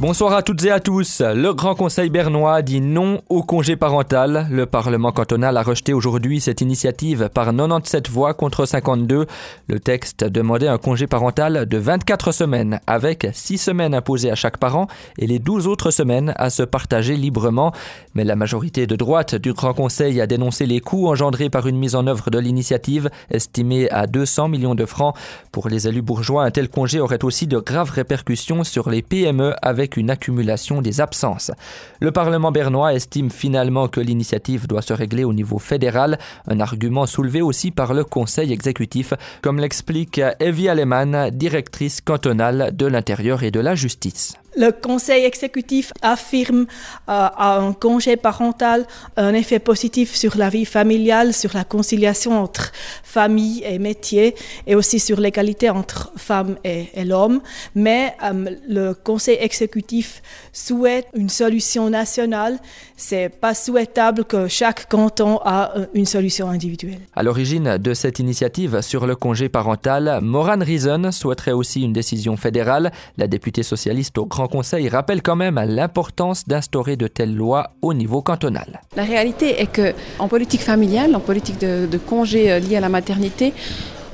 Bonsoir à toutes et à tous. Le Grand Conseil bernois dit non au congé parental. Le Parlement cantonal a rejeté aujourd'hui cette initiative par 97 voix contre 52. Le texte demandait un congé parental de 24 semaines avec 6 semaines imposées à chaque parent et les 12 autres semaines à se partager librement. Mais la majorité de droite du Grand Conseil a dénoncé les coûts engendrés par une mise en œuvre de l'initiative estimée à 200 millions de francs. Pour les élus bourgeois, un tel congé aurait aussi de graves répercussions sur les PME avec une accumulation des absences. Le Parlement bernois estime finalement que l'initiative doit se régler au niveau fédéral, un argument soulevé aussi par le Conseil exécutif, comme l'explique Evie Aleman, directrice cantonale de l'Intérieur et de la Justice. Le conseil exécutif affirme euh, un congé parental un effet positif sur la vie familiale, sur la conciliation entre famille et métier et aussi sur l'égalité entre femmes et, l'homme. Mais euh, le conseil exécutif souhaite une solution nationale. C'est pas souhaitable que chaque canton a euh, une solution individuelle. À l'origine de cette initiative sur le congé parental, Moran Reason souhaiterait aussi une décision fédérale. La députée socialiste au Grand Conseil rappelle quand même l'importance d'instaurer de telles lois au niveau cantonal. La réalité est que en politique familiale, en politique de, de congé euh, lié à la maternité,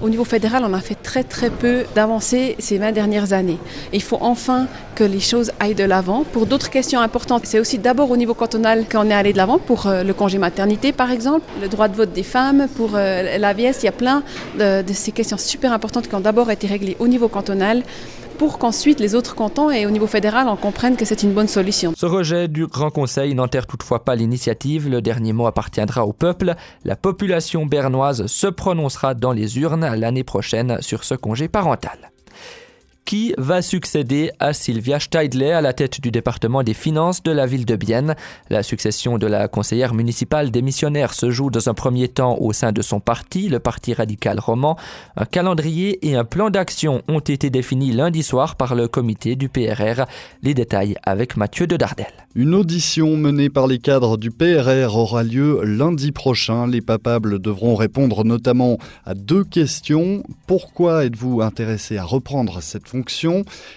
au niveau fédéral, on a fait très très peu d'avancées ces 20 dernières années. il faut enfin que les choses aillent de l'avant. Pour d'autres questions importantes, c'est aussi d'abord au niveau cantonal qu'on est allé de l'avant pour euh, le congé maternité par exemple, le droit de vote des femmes, pour euh, la vieillesse. Il y a plein de ces questions super importantes qui ont d'abord été réglées au niveau cantonal pour qu'ensuite les autres cantons et au niveau fédéral en comprennent que c'est une bonne solution. Ce rejet du Grand Conseil n'enterre toutefois pas l'initiative. Le dernier mot appartiendra au peuple. La population bernoise se prononcera dans les urnes l'année prochaine sur ce congé parental qui va succéder à Sylvia Steidler à la tête du département des finances de la ville de Bienne. La succession de la conseillère municipale démissionnaire se joue dans un premier temps au sein de son parti, le Parti radical roman. Un calendrier et un plan d'action ont été définis lundi soir par le comité du PRR. Les détails avec Mathieu de Dardel. Une audition menée par les cadres du PRR aura lieu lundi prochain. Les papables devront répondre notamment à deux questions. Pourquoi êtes-vous intéressé à reprendre cette fonction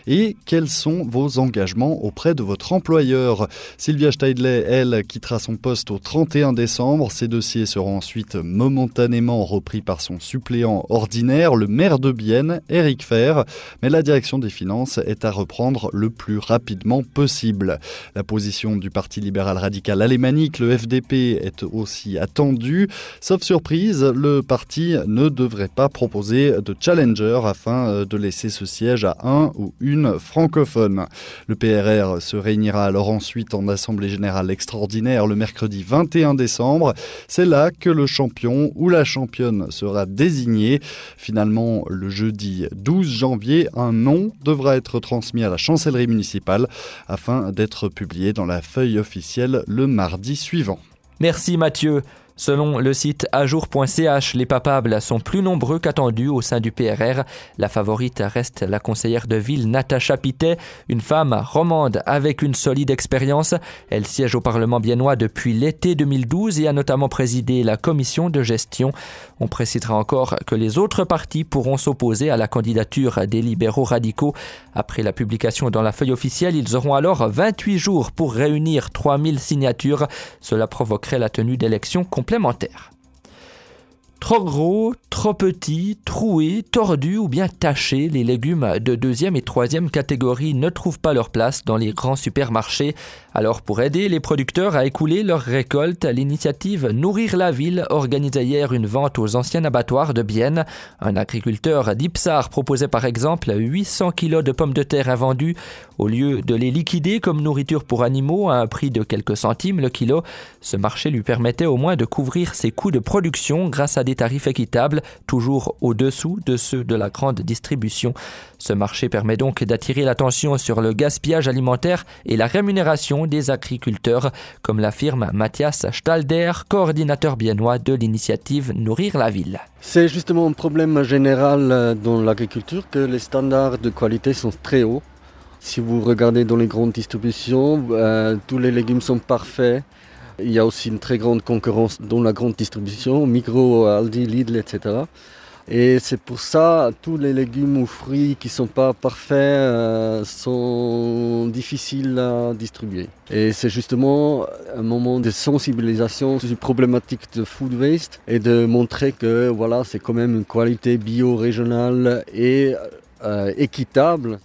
et quels sont vos engagements auprès de votre employeur. Sylvia Steidley, elle, quittera son poste au 31 décembre. Ses dossiers seront ensuite momentanément repris par son suppléant ordinaire, le maire de Bienne, Eric Fer. Mais la direction des finances est à reprendre le plus rapidement possible. La position du Parti libéral radical alémanique, le FDP, est aussi attendue. Sauf surprise, le parti ne devrait pas proposer de challenger afin de laisser ce siège un ou une francophone. Le PRR se réunira alors ensuite en Assemblée générale extraordinaire le mercredi 21 décembre. C'est là que le champion ou la championne sera désigné. Finalement, le jeudi 12 janvier, un nom devra être transmis à la chancellerie municipale afin d'être publié dans la feuille officielle le mardi suivant. Merci Mathieu. Selon le site ajour.ch, les papables sont plus nombreux qu'attendus au sein du PRR. La favorite reste la conseillère de ville Natacha Pitet, une femme romande avec une solide expérience. Elle siège au Parlement biennois depuis l'été 2012 et a notamment présidé la commission de gestion. On précisera encore que les autres partis pourront s'opposer à la candidature des libéraux radicaux. Après la publication dans la feuille officielle, ils auront alors 28 jours pour réunir 3000 signatures. Cela provoquerait la tenue d'élections complémentaires. Trop gros, trop petits, troués, tordus ou bien tachés, les légumes de deuxième et troisième catégorie ne trouvent pas leur place dans les grands supermarchés. Alors pour aider les producteurs à écouler leurs récoltes, l'initiative Nourrir la ville organisait hier une vente aux anciens abattoirs de Bienne. Un agriculteur d'Ipsar proposait par exemple 800 kilos de pommes de terre invendues. Au lieu de les liquider comme nourriture pour animaux à un prix de quelques centimes le kilo, ce marché lui permettait au moins de couvrir ses coûts de production grâce à des tarifs équitables, toujours au-dessous de ceux de la grande distribution. Ce marché permet donc d'attirer l'attention sur le gaspillage alimentaire et la rémunération des agriculteurs, comme l'affirme Mathias Stalder, coordinateur biennois de l'initiative Nourrir la ville. C'est justement un problème général dans l'agriculture que les standards de qualité sont très hauts. Si vous regardez dans les grandes distributions, euh, tous les légumes sont parfaits. Il y a aussi une très grande concurrence dans la grande distribution, Micro, Aldi, Lidl, etc. Et c'est pour ça tous les légumes ou fruits qui ne sont pas parfaits euh, sont difficiles à distribuer. Et c'est justement un moment de sensibilisation sur les problématiques de food waste et de montrer que voilà, c'est quand même une qualité bio-régionale et euh.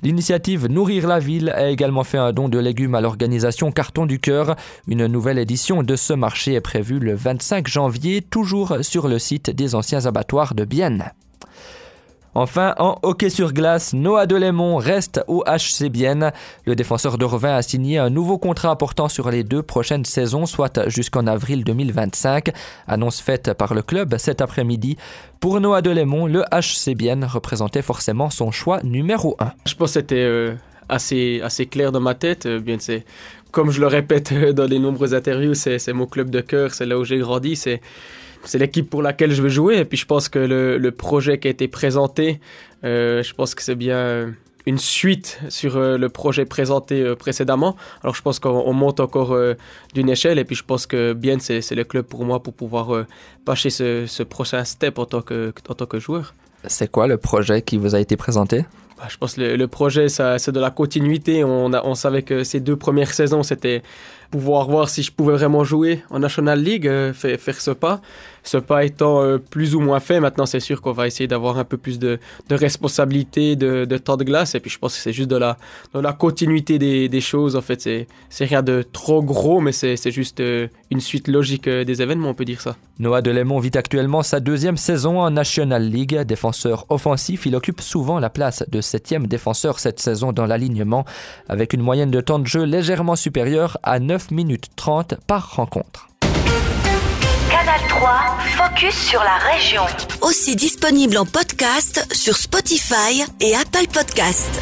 L'initiative Nourrir la ville a également fait un don de légumes à l'organisation Carton du Cœur. Une nouvelle édition de ce marché est prévue le 25 janvier, toujours sur le site des anciens abattoirs de Bienne. Enfin, en hockey sur glace, Noah Delémont reste au HC. Le défenseur de Revin a signé un nouveau contrat portant sur les deux prochaines saisons, soit jusqu'en avril 2025. Annonce faite par le club cet après-midi. Pour Noah Delémont, le HC représentait forcément son choix numéro un. Je pense que c'était euh, assez, assez clair dans ma tête. Euh, bien, c'est comme je le répète euh, dans les nombreuses interviews, c'est mon club de cœur, c'est là où j'ai grandi, c'est c'est l'équipe pour laquelle je veux jouer. Et puis je pense que le, le projet qui a été présenté, euh, je pense que c'est bien une suite sur euh, le projet présenté euh, précédemment. Alors je pense qu'on monte encore euh, d'une échelle et puis je pense que bien c'est le club pour moi pour pouvoir passer ce, ce prochain step en tant que, en tant que joueur. C'est quoi le projet qui vous a été présenté? Bah, je pense que le, le projet, c'est de la continuité. On, a, on savait que ces deux premières saisons, c'était pouvoir voir si je pouvais vraiment jouer en National League, euh, faire, faire, ce pas. Ce pas étant euh, plus ou moins fait, maintenant c'est sûr qu'on va essayer d'avoir un peu plus de, de responsabilité, de, de, temps de glace. Et puis je pense que c'est juste de la, de la continuité des, des choses. En fait, c'est rien de trop gros, mais c'est juste euh, une suite logique euh, des événements, on peut dire ça. Noah Delémont vit actuellement sa deuxième saison en National League. Défenseur offensif, il occupe souvent la place de septième défenseur cette saison dans l'alignement, avec une moyenne de temps de jeu légèrement supérieure à 9 minutes 30 par rencontre. Canal 3, focus sur la région. Aussi disponible en podcast sur Spotify et Apple Podcast.